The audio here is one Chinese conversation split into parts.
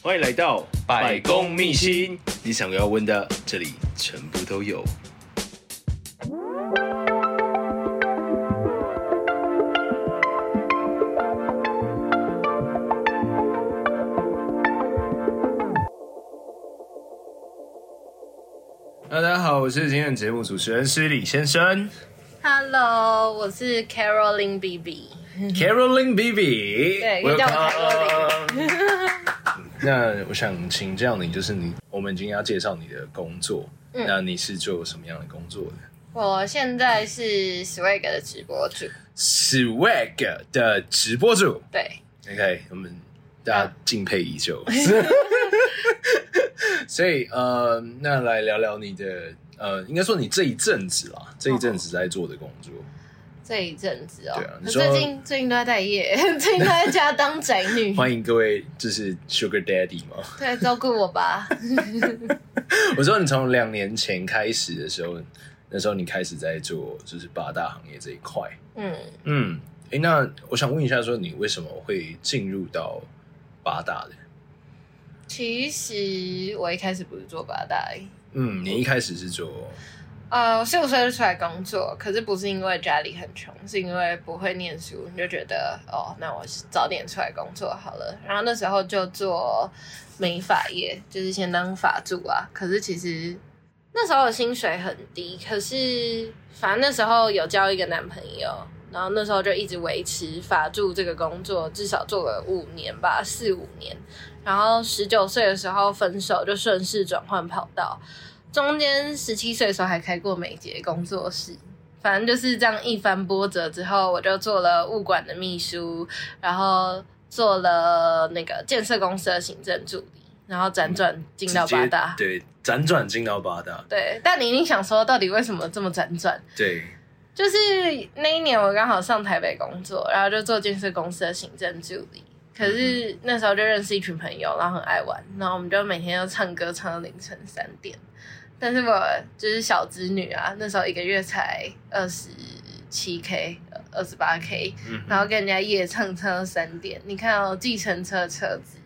欢迎来到百公秘辛，你想要问的，这里全部都有。大家好，我是今天的节目主持人施礼先生。Hello，我是 Caroline BB。Caroline BB，对，可以叫我 Caroline。那我想请教你，就是你，我们今天要介绍你的工作。嗯，那你是做什么样的工作的？我现在是 Swag 的直播主。Swag 的直播主，对。OK，我们大家敬佩已久。所以呃，那来聊聊你的呃，应该说你这一阵子啦，这一阵子在做的工作。这一阵子哦，对啊，你说最近最近都在待业，最近都在家当宅女。欢迎各位，就是 Sugar Daddy 吗？对，照顾我吧。我说你从两年前开始的时候，那时候你开始在做就是八大行业这一块。嗯嗯，哎，那我想问一下，说你为什么会进入到八大的？其实我一开始不是做八大，嗯，你一开始是做。呃，十五岁就出来工作，可是不是因为家里很穷，是因为不会念书，你就觉得哦，那我早点出来工作好了。然后那时候就做美发业，就是先当发助啊。可是其实那时候的薪水很低，可是反正那时候有交一个男朋友，然后那时候就一直维持发助这个工作，至少做了五年吧，四五年。然后十九岁的时候分手，就顺势转换跑道。中间十七岁的时候还开过美睫工作室，反正就是这样一番波折之后，我就做了物管的秘书，然后做了那个建设公司的行政助理，然后辗转进到八大。对，辗转进到八大。对，但你一定想说，到底为什么这么辗转？对，就是那一年我刚好上台北工作，然后就做建设公司的行政助理。可是那时候就认识一群朋友，然后很爱玩，然后我们就每天要唱歌唱到凌晨三点。但是我就是小侄女啊，那时候一个月才二十七 k，二十八 k，然后跟人家夜唱唱到三点。你看哦，计程车车子，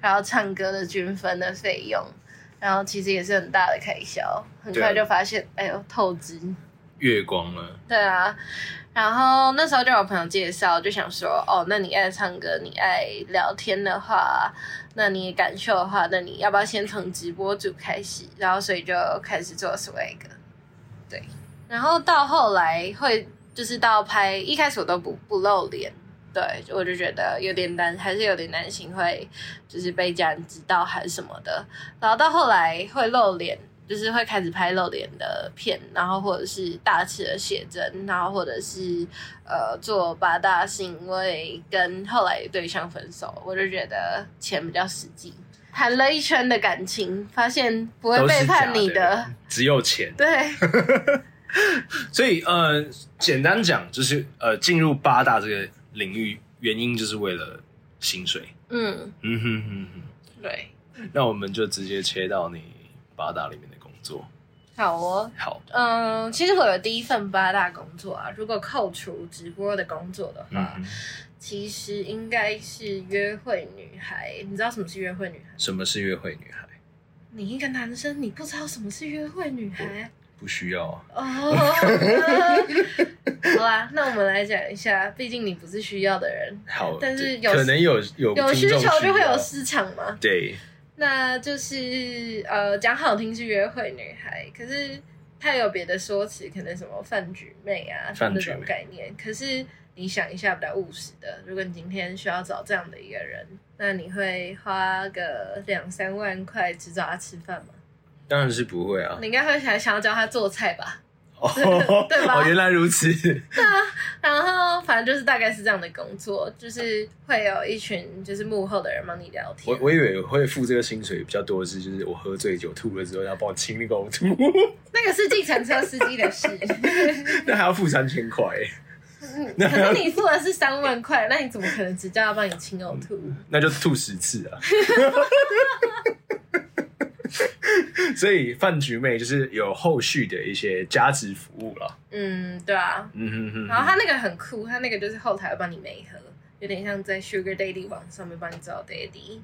然后唱歌的均分的费用，然后其实也是很大的开销。很快就发现，哎呦，透支，月光了。对啊。然后那时候就有朋友介绍，就想说，哦，那你爱唱歌，你爱聊天的话，那你感受的话，那你要不要先从直播主开始？然后所以就开始做 swag，对。然后到后来会就是到拍，一开始我都不不露脸，对，我就觉得有点担，还是有点担心会就是被家人知道还是什么的。然后到后来会露脸。就是会开始拍露脸的片，然后或者是大尺的写真，然后或者是呃做八大，是因为跟后来对象分手，我就觉得钱比较实际，谈了一圈的感情，发现不会背叛你的，的 只有钱。对，所以呃，简单讲就是呃，进入八大这个领域，原因就是为了薪水。嗯嗯哼哼哼，对。那我们就直接切到你八大里面的。工作好哦，好，嗯，其实我的第一份八大工作啊，如果扣除直播的工作的话，嗯、其实应该是约会女孩。你知道什么是约会女孩？什么是约会女孩？你一个男生，你不知道什么是约会女孩？不需要啊。哦，好啦，那我们来讲一下，毕竟你不是需要的人。好，但是有可能有有有需求就会有市场嘛。对。那就是呃，讲好听是约会女孩，可是她有别的说辞，可能什么饭局妹啊，那种概念。可是你想一下，比较务实的，如果你今天需要找这样的一个人，那你会花个两三万块只找他吃饭吗？当然是不会啊。你应该会还想要教他做菜吧？哦，对吧？哦，原来如此。对啊，然后反正就是大概是这样的工作，就是会有一群就是幕后的人帮你聊天。我我以为会付这个薪水比较多的是，就是我喝醉酒吐了之后要帮我清那个呕吐。那个是计程车司机的事。那还要付三千块。可是你付的是三万块，那你怎么可能只叫他帮你清呕吐？那就吐十次啊。所以饭局妹就是有后续的一些加值服务了。嗯，对啊。嗯哼哼。然后他那个很酷，他那个就是后台会帮你媒合，有点像在 Sugar Daddy 网上面帮你找 Daddy，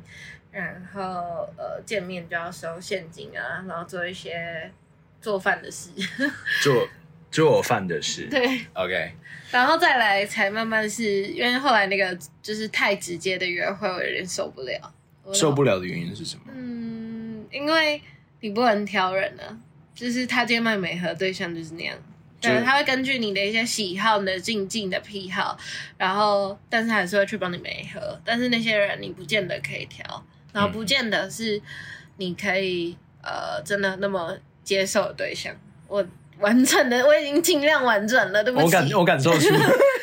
然后呃见面就要收现金啊，然后做一些做饭的事，做做饭的事，对，OK，然后再来才慢慢是因为后来那个就是太直接的约会，我有点受不了。受不了的原因是什么？嗯，因为你不能挑人啊，就是他今天卖媒和对象就是那样。对，他会根据你的一些喜好、你的静静的癖好，然后但是还是会去帮你媒合。但是那些人你不见得可以挑，然后不见得是你可以、嗯、呃真的那么接受的对象。我完整的，我已经尽量完整了，对不起。我感我感受出。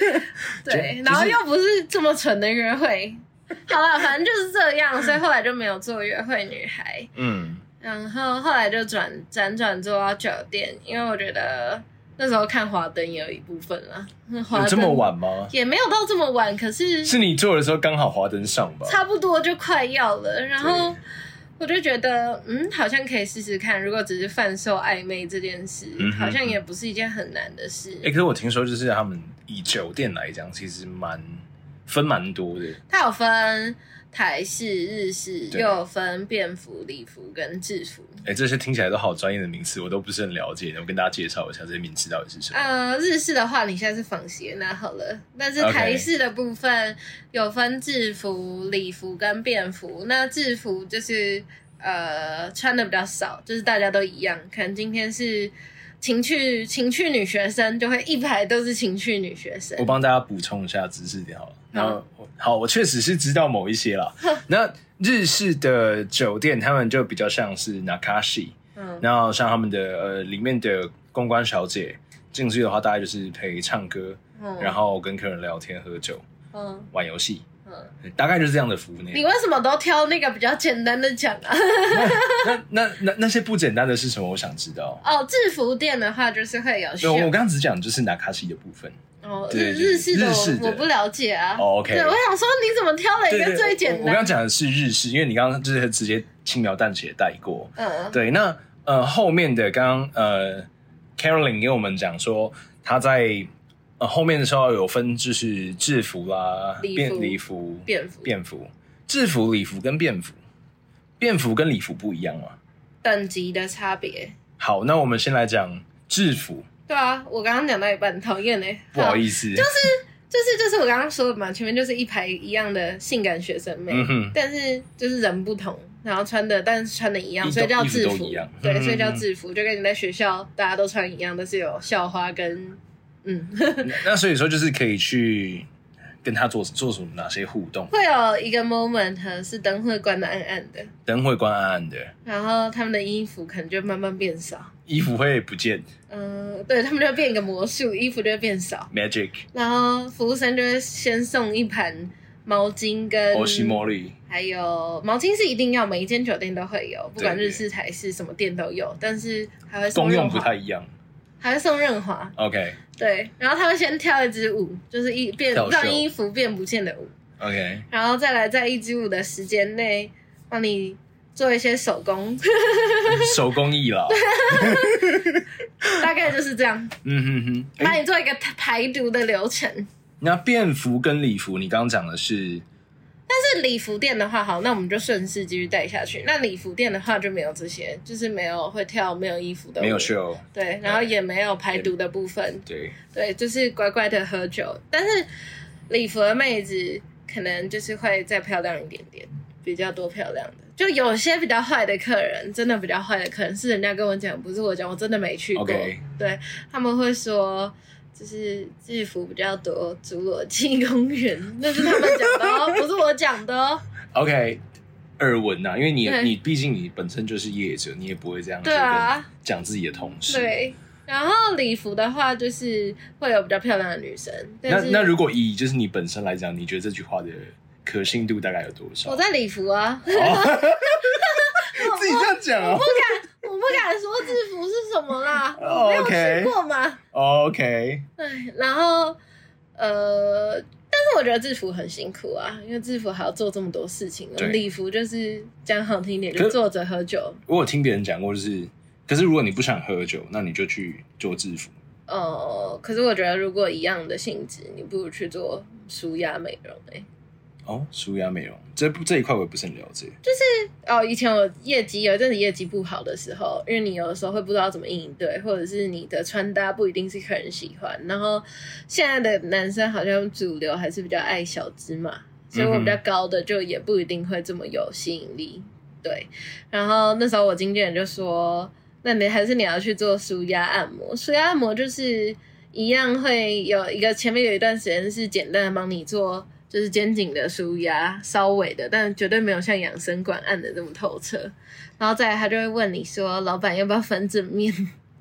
对，然后又不是这么纯的约会。好了，反正就是这样，所以后来就没有做约会女孩。嗯，然后后来就转辗转做到酒店，因为我觉得。那时候看华灯也有一部分啦，有这么晚吗？也没有到这么晚，可是是你做的时候刚好华灯上吧？差不多就快要了，然后我就觉得，嗯，好像可以试试看。如果只是贩售暧昧这件事，好像也不是一件很难的事。哎、欸，可是我听说，就是他们以酒店来讲，其实蛮分蛮多的。它有分。台式、日式，又有分便服、礼服跟制服。哎、欸，这些听起来都好专业的名词，我都不是很了解。我跟大家介绍一下这些名词到底是什么。呃，日式的话，你现在是仿鞋那好了。但是台式的部分有分制服、礼服跟便服。那制服就是呃穿的比较少，就是大家都一样。可能今天是。情趣情趣女学生就会一排都是情趣女学生。我帮大家补充一下知识点好了。然后好，我确实是知道某一些了。那日式的酒店，他们就比较像是 Nakashi。嗯。然后像他们的呃里面的公关小姐进去的话，大概就是陪唱歌，嗯、然后跟客人聊天、喝酒、嗯、玩游戏。嗯，大概就是这样的服务内容。你为什么都挑那个比较简单的讲啊？那那 那那些不简单的是什么？我想知道。哦，制服店的话就是会有。对，我刚刚只讲就是拿卡西的部分。哦，日日式的我不了解啊。哦，OK。对，我想说你怎么挑了一个最简单？我刚刚讲的是日式，因为你刚刚就是直接轻描淡写带过。嗯，对。那呃后面的刚刚呃 Caroline 给我们讲说他在。呃，后面的时候有分，就是制服啦、便礼服、便服、便服、制服、礼服跟便服，便服跟礼服不一样吗？等级的差别。好，那我们先来讲制服。对啊，我刚刚讲到一半，讨厌呢。不好意思，就是就是就是我刚刚说的嘛，前面就是一排一样的性感学生妹，嗯、哼但是就是人不同，然后穿的但是穿的一样，所以叫制服。对，所以叫制服，就跟你在学校大家都穿一样，但是有校花跟。嗯，那所以说就是可以去跟他做做什么哪些互动？会有一个 moment 是灯会关的暗暗的，灯会关暗暗的，然后他们的衣服可能就慢慢变少，衣服会不见。嗯、呃，对他们就变一个魔术，衣服就会变少，magic。然后服务生就会先送一盘毛巾跟欧西莫莉，还有毛巾是一定要，每一间酒店都会有，不管日式台式什么店都有，但是还会送功用不太一样。还会送润滑，OK，对，然后他会先跳一支舞，就是一变秀让衣服变不见的舞，OK，然后再来在一支舞的时间内帮你做一些手工，手工艺了，大概就是这样，嗯哼哼，帮你做一个排毒的流程。那便服跟礼服，你刚刚讲的是？但是礼服店的话，好，那我们就顺势继续带下去。那礼服店的话就没有这些，就是没有会跳没有衣服的，没有秀，对，然后也没有排毒的部分，对，对，就是乖乖的喝酒。但是礼服的妹子可能就是会再漂亮一点点，比较多漂亮的。就有些比较坏的客人，真的比较坏的客人是人家跟我讲，不是我讲，我真的没去过。对，他们会说。就是制服比较多，侏罗纪公园 那是他们讲的哦，不是我讲的哦。OK，耳闻呐，因为你对你毕竟你本身就是业者，你也不会这样对啊讲自己的同事。对，然后礼服的话，就是会有比较漂亮的女生。那那如果以就是你本身来讲，你觉得这句话的可信度大概有多少？我在礼服啊。自己这样讲啊？我不敢，我不敢说制服是什么啦，我没有去过嘛。OK。对，然后呃，但是我觉得制服很辛苦啊，因为制服还要做这么多事情。礼服就是讲好听一点，就坐着喝酒。我有听别人讲过，就是，可是如果你不想喝酒，那你就去做制服。哦，可是我觉得如果一样的性质，你不如去做舒压美容诶、欸。哦，舒压美容这这一块我也不是很了解。就是哦，以前我业绩有一阵子业绩不好的时候，因为你有的时候会不知道怎么应对，或者是你的穿搭不一定是客人喜欢。然后现在的男生好像主流还是比较爱小芝麻，所以我比较高的就也不一定会这么有吸引力。对，然后那时候我经纪人就说：“那你还是你要去做舒压按摩。舒压按摩就是一样会有一个前面有一段时间是简单的帮你做。”就是肩颈的舒压，稍微的，但绝对没有像养生馆按的这么透彻。然后再来，他就会问你说：“老板要不要翻正面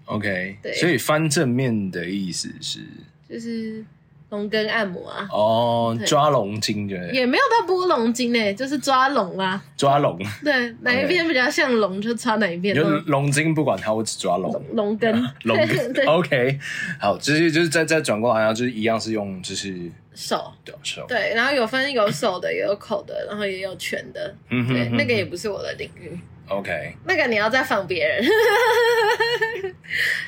？”OK，对，所以翻正面的意思是，就是龙根按摩啊。哦，抓龙筋对，也没有到拨龙筋诶，就是抓龙啊，抓龙。对，哪一边比较像龙，就抓哪一边。就龙筋不管它，我只抓龙。龙根，龙根。OK，好，就是就是再再转过来，然后就是一样是用就是。手，手对，然后有分有手的，也有口的，然后也有拳的，嗯哼，对，那个也不是我的领域。OK，那个你要再放别人。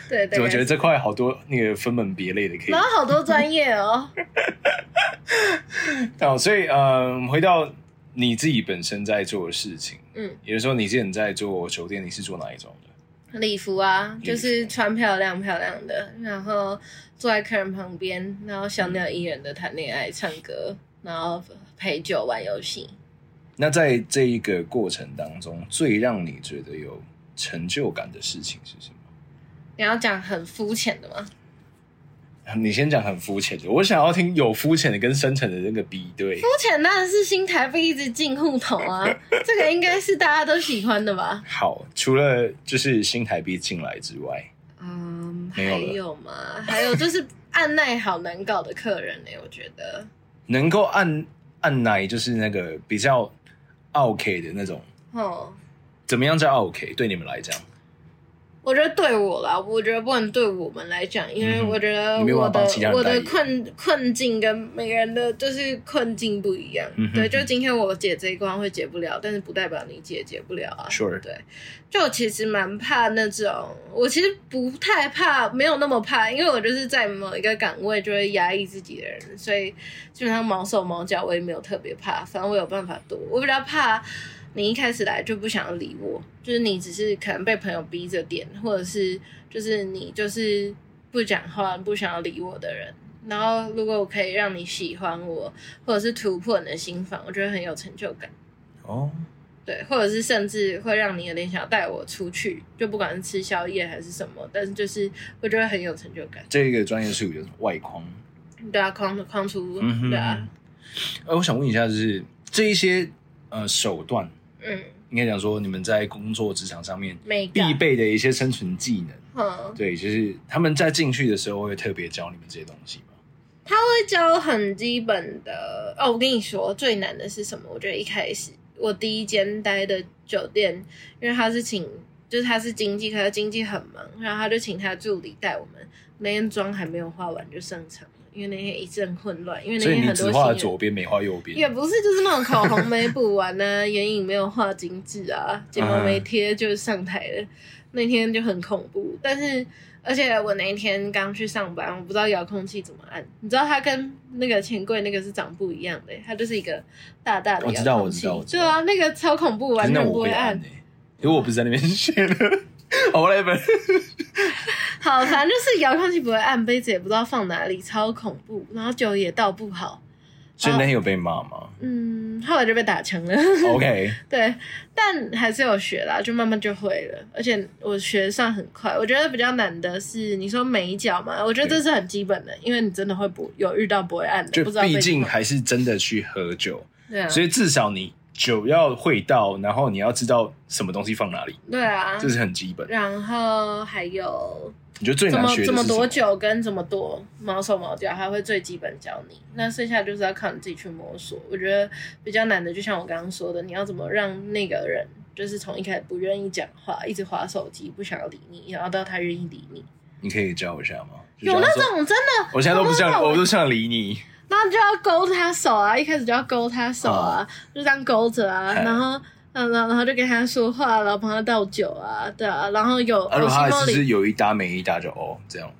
对 对。我觉得这块好多那个分门别类的可以。然后好多专业哦。好，所以嗯，回到你自己本身在做的事情，嗯，也就是说你之前在做酒店，你是做哪一种的？礼服啊，就是穿漂亮漂亮的，然后坐在客人旁边，然后小鸟依人的谈恋爱、唱歌，然后陪酒、玩游戏。那在这一个过程当中，最让你觉得有成就感的事情是什么？你要讲很肤浅的吗？你先讲很肤浅的，我想要听有肤浅的跟深层的那个比对。肤浅当然是新台币一直进户头啊，这个应该是大家都喜欢的吧？好，除了就是新台币进来之外，嗯，还有吗？还有就是按耐好难搞的客人呢、欸，我觉得能够按按耐就是那个比较 OK 的那种，哦，怎么样叫 OK？对你们来讲？我觉得对我啦，我觉得不能对我们来讲，因为我觉得我的我的困困境跟每个人的就是困境不一样。嗯、对，就今天我解这一关会解不了，但是不代表你解解不了啊。Sure。对，就其实蛮怕那种，我其实不太怕，没有那么怕，因为我就是在某一个岗位就会压抑自己的人，所以基本上毛手毛脚我也没有特别怕，反正我有办法躲。我比较怕。你一开始来就不想要理我，就是你只是可能被朋友逼着点，或者是就是你就是不讲话、不想要理我的人。然后如果我可以让你喜欢我，或者是突破你的心房，我觉得很有成就感。哦，对，或者是甚至会让你有点想要带我出去，就不管是吃宵夜还是什么，但是就是我觉得很有成就感。这个专业术语就是外框，对啊，框框出，对啊。呃，我想问一下，就是这一些呃手段。嗯，应该讲说你们在工作职场上面必备的一些生存技能，嗯，对，就是他们在进去的时候会特别教你们这些东西吗？他会教很基本的哦。我跟你说，最难的是什么？我觉得一开始我第一间待的酒店，因为他是请，就是他是经济，可是经济很忙，然后他就请他助理带我们，那天妆还没有化完就上场。因为那天一阵混乱，因为那天很多画左边没画右边，也不是，就是那种口红没补完呢、啊，眼影没有画精致啊，睫毛没贴就上台了，uh. 那天就很恐怖。但是，而且我那一天刚去上班，我不知道遥控器怎么按。你知道它跟那个钱柜那个是长不一样的，它就是一个大大的遥控器。我知道，我知道，对啊，那个超恐怖，完全不会按。因为我不是在那边学的。好 好，反正就是遥控器不会按，杯子也不知道放哪里，超恐怖。然后酒也倒不好，所以那天有被骂吗？嗯，后来就被打枪了。OK，对，但还是有学啦，就慢慢就会了。而且我学的算很快。我觉得比较难的是你说美脚嘛，我觉得这是很基本的，因为你真的会不有遇到不会按的，就毕竟还是真的去喝酒，对啊，所以至少你。酒要会倒，然后你要知道什么东西放哪里。对啊，这是很基本。然后还有，你觉得最难学？怎么怎么躲酒跟怎么多毛手毛脚，他会最基本教你。那剩下就是要靠你自己去摸索。我觉得比较难的，就像我刚刚说的，你要怎么让那个人，就是从一开始不愿意讲话，一直划手机，不想要理你，然后到他愿意理你。你可以教我一下吗？有那种真的，我现在都不想，我都想理你。那就要勾他手啊！一开始就要勾他手啊，嗯、就这样勾着啊，嘿然后，嗯，然后就跟他说话，然后帮他倒酒啊，对啊，然后有，而且他其实有一搭没一搭就哦这样，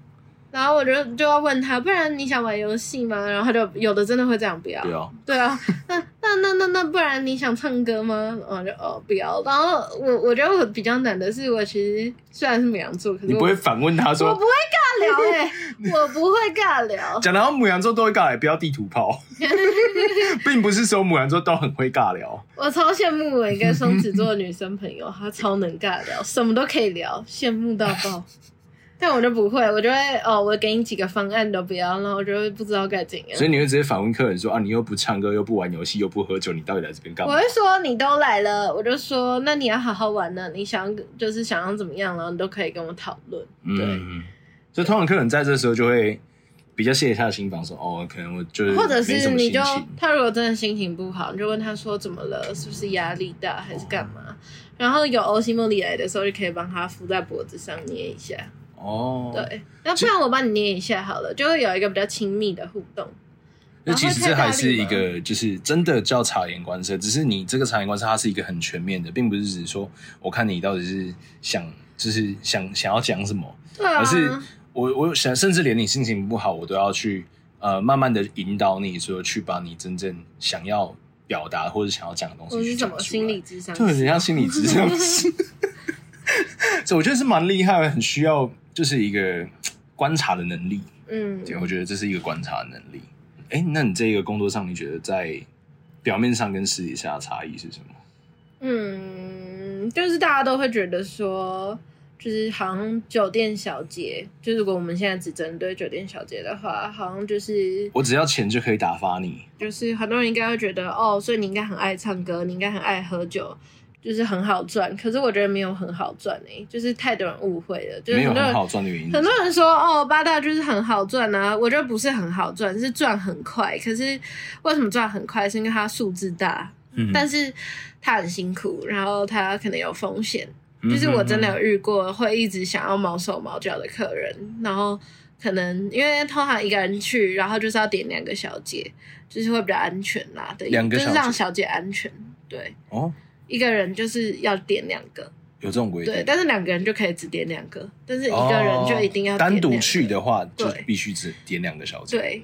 然后我就就要问他，不然你想玩游戏吗？然后他就有的真的会这样，不要。对啊，对啊，那那那那那不然你想唱歌吗？我就哦不要。然后我我觉得我比较难的是，我其实虽然是牡羊座，可是你不会反问他说，我不会尬聊哎、欸，我不会尬聊。讲到牡羊座都会尬聊，不要地图炮，并不是说牡羊座都很会尬聊。我超羡慕我一个双子座的女生朋友，她超能尬聊，什么都可以聊，羡慕到爆。但我就不会，我就会哦，我给你几个方案都不要，然后我就会不知道该怎样。所以你会直接反问客人说啊，你又不唱歌，又不玩游戏，又不喝酒，你到底来这边干嘛？我会说你都来了，我就说那你要好好玩呢，你想就是想要怎么样，然后你都可以跟我讨论。对，嗯、所以通常客人在这时候就会比较卸下心防，说哦，可能我就是或者是你就他如果真的心情不好，你就问他说怎么了，是不是压力大还是干嘛？哦、然后有欧西莫里来的时候，就可以帮他敷在脖子上捏一下。哦，对，那不然我帮你捏一下好了，就会有一个比较亲密的互动。那其实这还是一个，就是真的叫察言观色，只是你这个察言观色，它是一个很全面的，并不是只说我看你到底是想，就是想想要讲什么，对啊，而是我我想，甚至连你心情不好，我都要去呃慢慢的引导你说去把你真正想要表达或者想要讲的东西去讲出来。是什么心理智商？就很像心理智商 师。这我觉得是蛮厉害的，很需要。就是一个观察的能力，嗯，对，我觉得这是一个观察的能力。哎，那你这个工作上，你觉得在表面上跟私底下的差异是什么？嗯，就是大家都会觉得说，就是好像酒店小姐，就如果我们现在只针对酒店小姐的话，好像就是我只要钱就可以打发你。就是很多人应该会觉得，哦，所以你应该很爱唱歌，你应该很爱喝酒。就是很好赚，可是我觉得没有很好赚诶、欸，就是太多人误会了，就是很多人，没有很好赚的原因。很多人说哦，八大就是很好赚啊，我觉得不是很好赚，是赚很快。可是为什么赚很快？是因为它数字大，嗯，但是它很辛苦，然后它可能有风险。就是我真的有遇过会一直想要毛手毛脚的客人，然后可能因为通常一个人去，然后就是要点两个小姐，就是会比较安全啦，对，两个就是让小姐安全，对，哦。一个人就是要点两个，有这种规定。对，但是两个人就可以只点两个，但是一个人就一定要。单独去的话，就必须只点两个小姐。对，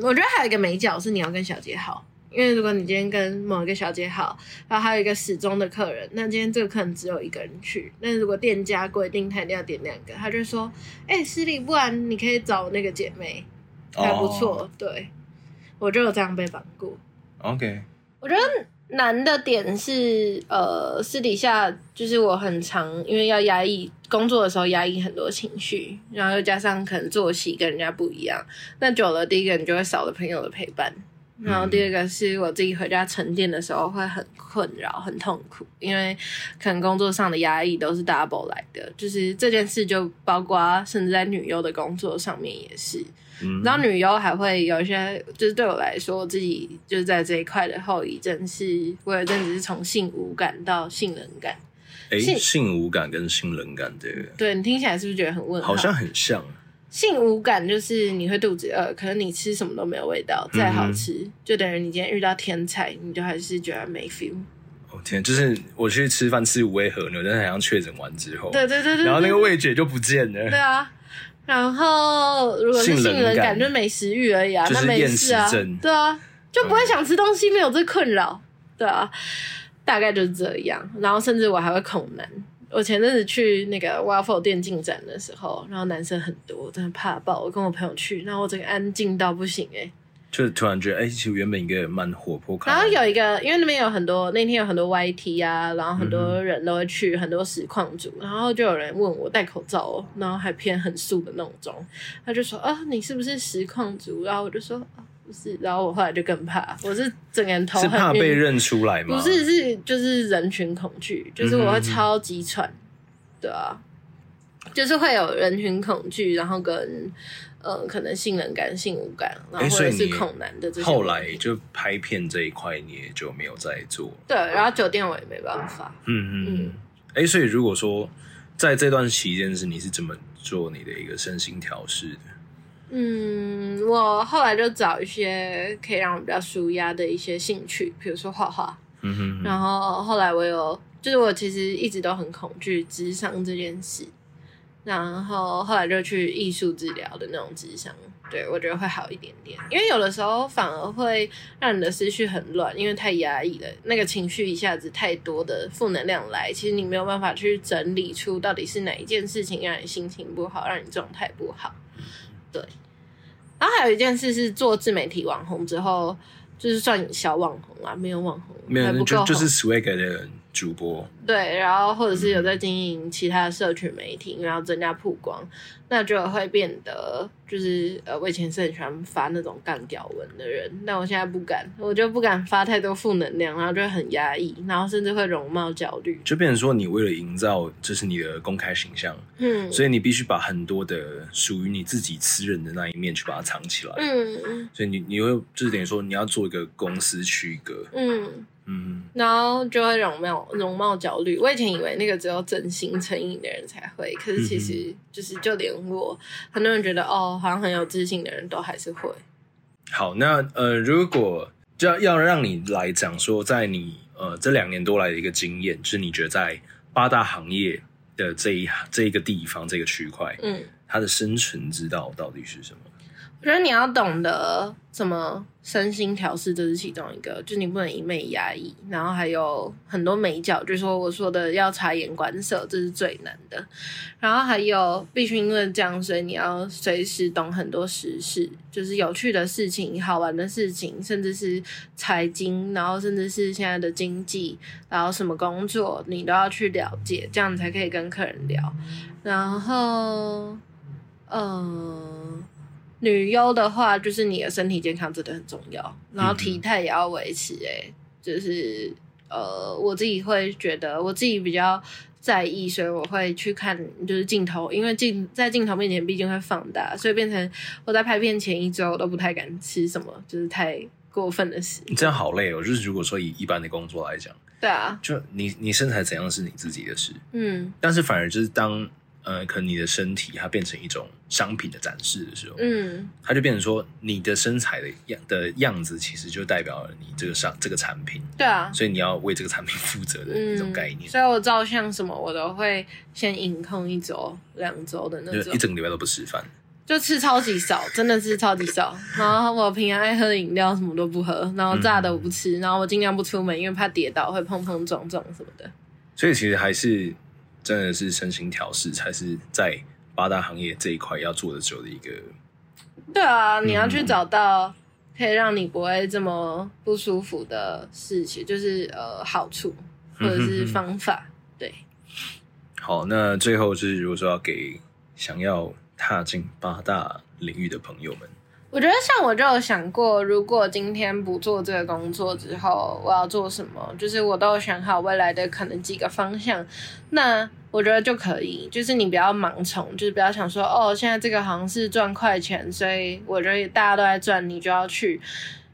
我觉得还有一个美角是你要跟小姐好，因为如果你今天跟某一个小姐好，然后还有一个始终的客人，那今天这个客人只有一个人去，那如果店家规定他一定要点两个，他就说：“哎、欸，师礼，不然你可以找那个姐妹，还不错。Oh. ”对，我就有这样被绑过。OK，我觉得。难的点是，呃，私底下就是我很常因为要压抑工作的时候压抑很多情绪，然后又加上可能作息跟人家不一样，那久了，第一个你就会少了朋友的陪伴，然后第二个是我自己回家沉淀的时候会很困扰、很痛苦，因为可能工作上的压抑都是 double 来的，就是这件事就包括甚至在女优的工作上面也是。然后女优还会有一些，就是对我来说，我自己就是在这一块的后遗症是，我有一阵子是从性无感到性冷感。哎，性无感跟性冷感这个，对，你听起来是不是觉得很问号？好像很像。性无感就是你会肚子饿，可能你吃什么都没有味道，再好吃，嗯、就等于你今天遇到天才，你就还是觉得没 feel。哦天，就是我去吃饭吃五味和牛，但是好像确诊完之后，对对对对，然后那个味觉就不见了。对啊。然后，如果是性冷感，就没食欲而已啊，那没事啊，对啊，就不会想吃东西，没有这困扰，对啊，大概就是这样。然后，甚至我还会恐男。我前阵子去那个 Waffle 电竞展的时候，然后男生很多，真的怕爆。我跟我朋友去，然后我整个安静到不行哎、欸。就突然觉得，哎、欸，其实原本一个蛮活泼。然后有一个，因为那边有很多，那天有很多 YT 啊，然后很多人都会去，嗯、很多实况主，然后就有人问我戴口罩哦，然后还偏很素的那种妆，他就说啊，你是不是实况主？然后我就说啊，不是。然后我后来就更怕，我是整个人头很，是怕被认出来吗？不是，是就是人群恐惧，就是我会超级喘，嗯、哼哼对啊，就是会有人群恐惧，然后跟。嗯，可能性冷感、性无感，然后或者是恐男的这些。后来就拍片这一块，你也就没有再做。对，然后酒店我也没办法。嗯嗯嗯。哎、嗯欸，所以如果说在这段期间是你是怎么做你的一个身心调试的？嗯，我后来就找一些可以让我比较舒压的一些兴趣，比如说画画。嗯哼，哼。然后后来我有，就是我其实一直都很恐惧智商这件事。然后后来就去艺术治疗的那种智商，对，我觉得会好一点点。因为有的时候反而会让你的思绪很乱，因为太压抑了，那个情绪一下子太多的负能量来，其实你没有办法去整理出到底是哪一件事情让你心情不好，让你状态不好。对。然后还有一件事是做自媒体网红之后，就是算小网红啊，没有网红，没有，还不够就就是 Swag 的。主播。对，然后或者是有在经营其他的社群媒体，然后增加曝光，那就会变得就是呃，我以前是很喜欢发那种干屌文的人，但我现在不敢，我就不敢发太多负能量，然后就会很压抑，然后甚至会容貌焦虑，就变成说你为了营造这是你的公开形象，嗯，所以你必须把很多的属于你自己私人的那一面去把它藏起来，嗯，所以你你会就是等于说你要做一个公司区隔，嗯。嗯，然后就会容貌容貌焦虑。我以前以为那个只有整形成瘾的人才会，可是其实就是就连我，很多人觉得哦，好像很有自信的人都还是会。好，那呃，如果就要要让你来讲说，在你呃这两年多来的一个经验，就是你觉得在八大行业的这一这一个地方这个区块，嗯，它的生存之道到底是什么？我觉得你要懂得怎么身心调试，这是其中一个，就你不能一味压抑，然后还有很多眉角，就说我说的要察言观色，这是最难的。然后还有必须因为这样，所以你要随时懂很多时事，就是有趣的事情、好玩的事情，甚至是财经，然后甚至是现在的经济，然后什么工作你都要去了解，这样才可以跟客人聊。然后，嗯。女优的话，就是你的身体健康真的很重要，然后体态也要维持、欸。哎、嗯，就是呃，我自己会觉得我自己比较在意，所以我会去看就是镜头，因为镜在镜头面前毕竟会放大，所以变成我在拍片前一周我都不太敢吃什么，就是太过分的事。你这样好累哦，就是如果说以一般的工作来讲，对啊，就你你身材怎样是你自己的事，嗯，但是反而就是当。呃，可能你的身体它变成一种商品的展示的时候，嗯，它就变成说你的身材的样的样子，其实就代表了你这个商这个产品，对啊，所以你要为这个产品负责的一种概念。嗯、所以我照相什么，我都会先隐控一周、两周的那种，就一整个礼拜都不吃饭，就吃超级少，真的是超级少。然后我平常爱喝的饮料什么都不喝，然后炸的我不吃，然后我尽量不出门，因为怕跌倒会碰碰撞撞什么的。所以其实还是。真的是身心调试才是在八大行业这一块要做的久的一个。对啊，你要去找到可以让你不会这么不舒服的事情，就是呃好处或者是方法。对。好，那最后就是如果说要给想要踏进八大领域的朋友们。我觉得像我就有想过，如果今天不做这个工作之后，我要做什么？就是我都有想好未来的可能几个方向。那我觉得就可以，就是你不要盲从，就是不要想说哦，现在这个好像是赚快钱，所以我觉得大家都在赚，你就要去。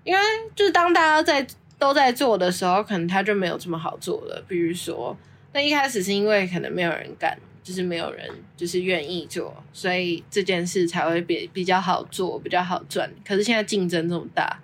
因为就是当大家在都在做的时候，可能他就没有这么好做了。比如说，那一开始是因为可能没有人干。就是没有人就是愿意做，所以这件事才会比比较好做，比较好赚。可是现在竞争这么大，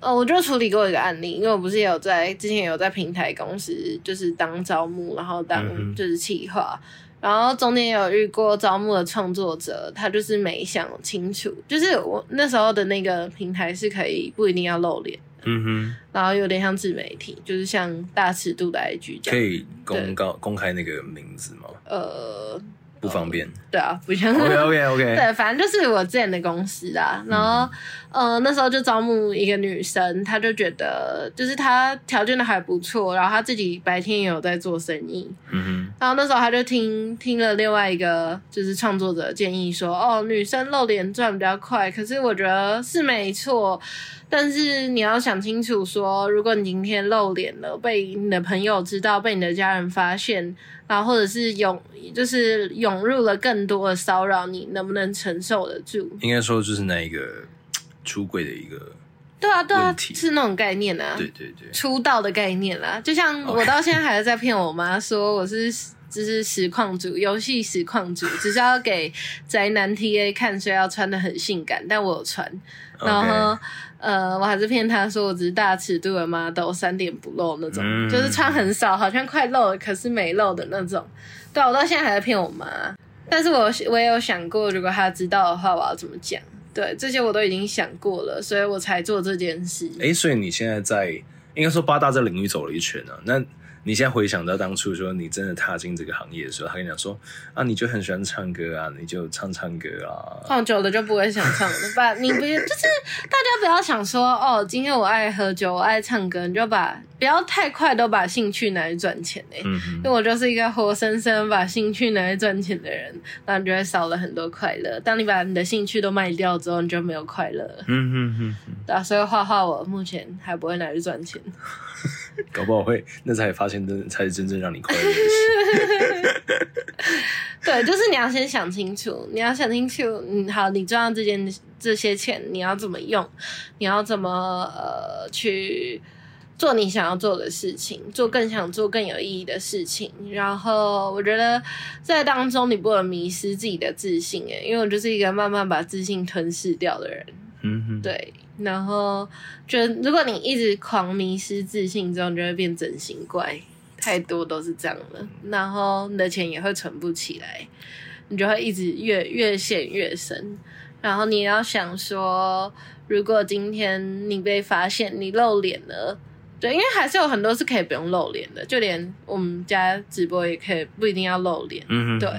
呃，我就处理过一个案例，因为我不是也有在之前有在平台公司，就是当招募，然后当就是企划，嗯、然后中间有遇过招募的创作者，他就是没想清楚，就是我那时候的那个平台是可以不一定要露脸。嗯哼，然后有点像自媒体，就是像大尺度的 IG 这样。可以公告公开那个名字吗？呃。不方便，对啊，不像。OK OK OK。对，反正就是我之前的公司啦。然后，嗯、呃，那时候就招募一个女生，她就觉得就是她条件都还不错，然后她自己白天也有在做生意。嗯哼。然后那时候她就听听了另外一个就是创作者建议说，哦，女生露脸赚比较快。可是我觉得是没错，但是你要想清楚说，如果你今天露脸了，被你的朋友知道，被你的家人发现。然后或者是涌，就是涌入了更多的骚扰，你能不能承受得住？应该说就是那一个出柜的一个，对啊对啊，是那种概念啊，对对对，出道的概念啦。就像我到现在还是在骗我妈说我是就是实况组，游戏实况组，只是要给宅男 TA 看，所以要穿的很性感，但我有穿，然后。呃，我还是骗他说我只是大尺度的 model，三点不露那种，嗯、就是穿很少，好像快露了，可是没露的那种。对，我到现在还在骗我妈。但是我我也有想过，如果他知道的话，我要怎么讲？对，这些我都已经想过了，所以我才做这件事。哎，所以你现在在应该说八大这领域走了一圈啊，那。你现在回想到当初说你真的踏进这个行业的时候，他跟你讲说啊，你就很喜欢唱歌啊，你就唱唱歌啊。放久了就不会想唱了吧？你不就是大家不要想说哦，今天我爱喝酒，我爱唱歌，你就把不要太快都把兴趣拿来赚钱哎。嗯。因为我就是一个活生生把兴趣拿来赚钱的人，那你就会少了很多快乐。当你把你的兴趣都卖掉之后，你就没有快乐。嗯嗯嗯。对啊，所以画画我目前还不会拿去赚钱。搞不好会，那才发现，真才是真正让你快乐的事。对，就是你要先想清楚，你要想清楚，嗯，好，你赚到这件这些钱，你要怎么用？你要怎么呃去做你想要做的事情，做更想做更有意义的事情。然后，我觉得在当中你不能迷失自己的自信，诶，因为我就是一个慢慢把自信吞噬掉的人。嗯哼，对。然后，就如果你一直狂迷失自信之后，你就会变整形怪，太多都是这样的。然后你的钱也会存不起来，你就会一直越越陷越深。然后你要想说，如果今天你被发现你露脸了。对，因为还是有很多是可以不用露脸的，就连我们家直播也可以不一定要露脸。嗯哼。对，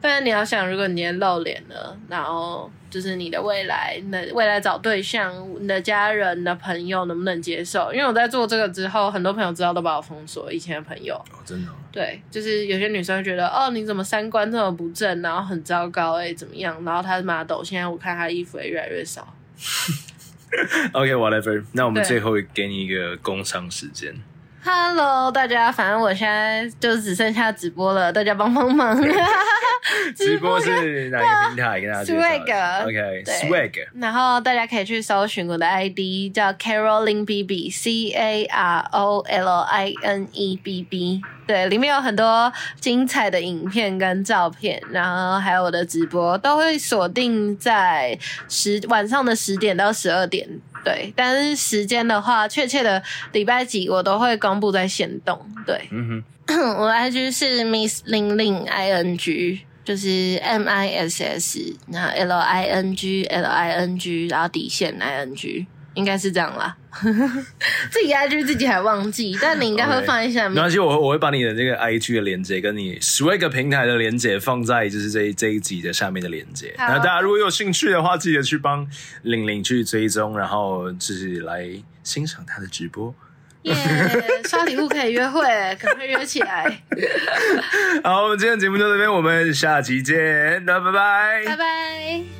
但是你要想，如果你今天露脸了，然后就是你的未来，那未来找对象，你的家人、你的朋友能不能接受？因为我在做这个之后，很多朋友知道都把我封锁，以前的朋友。哦，真的哦？对，就是有些女生会觉得，哦，你怎么三观这么不正，然后很糟糕，哎，怎么样？然后她是 model，现在我看她衣服也越来越少。OK，whatever。那我们最后给你一个工商时间。Hello，大家，反正我现在就只剩下直播了，大家帮帮忙。直播是哪个平台？跟大家介绍。Swag，OK，Swag。然后大家可以去搜寻我的 ID，叫 Caroline BB，C A R O L I N E B B。对，里面有很多精彩的影片跟照片，然后还有我的直播，都会锁定在十晚上的十点到十二点。对，但是时间的话，确切的礼拜几我都会公布在限动。对，嗯哼，我 IG 是 Miss Ling Ling I N G，就是 M I S S，然后 L I N G L I N G，然后底线 I N G。应该是这样啦，自己 IG 自己还忘记，但你应该会放一下。没关系，我我会把你的这个 IG 的连接跟你 Swag 平台的连接放在就是这一这一集的下面的连接。那大家如果有兴趣的话，记得去帮玲玲去追踪，然后就是来欣赏她的直播。耶，yeah, 刷礼物可以约会，赶快约起来。好，我们今天的节目就到这边，我们下期见，那拜拜，拜拜。